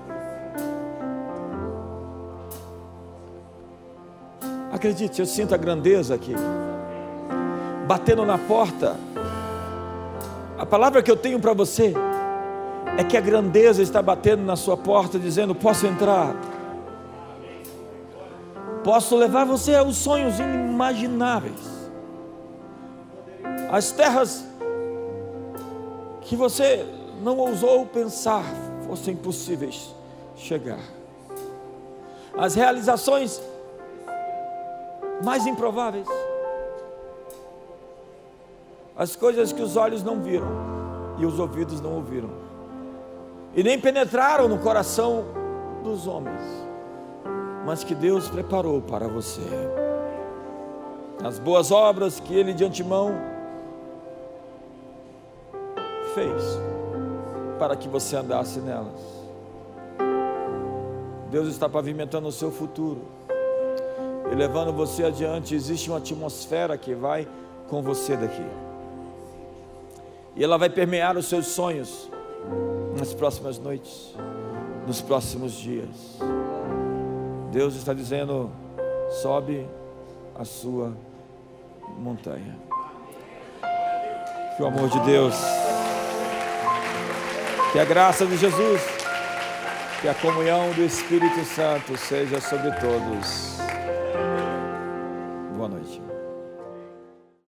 Acredite, eu sinto a grandeza aqui, batendo na porta. A palavra que eu tenho para você é que a grandeza está batendo na sua porta, dizendo: Posso entrar? Posso levar você aos sonhos inimagináveis, as terras que você não ousou pensar fossem possíveis chegar, as realizações mais improváveis. As coisas que os olhos não viram e os ouvidos não ouviram, e nem penetraram no coração dos homens, mas que Deus preparou para você. As boas obras que Ele de antemão fez para que você andasse nelas. Deus está pavimentando o seu futuro e levando você adiante, existe uma atmosfera que vai com você daqui. E ela vai permear os seus sonhos nas próximas noites, nos próximos dias. Deus está dizendo: sobe a sua montanha. Que o amor de Deus, que a graça de Jesus, que a comunhão do Espírito Santo seja sobre todos. Boa noite.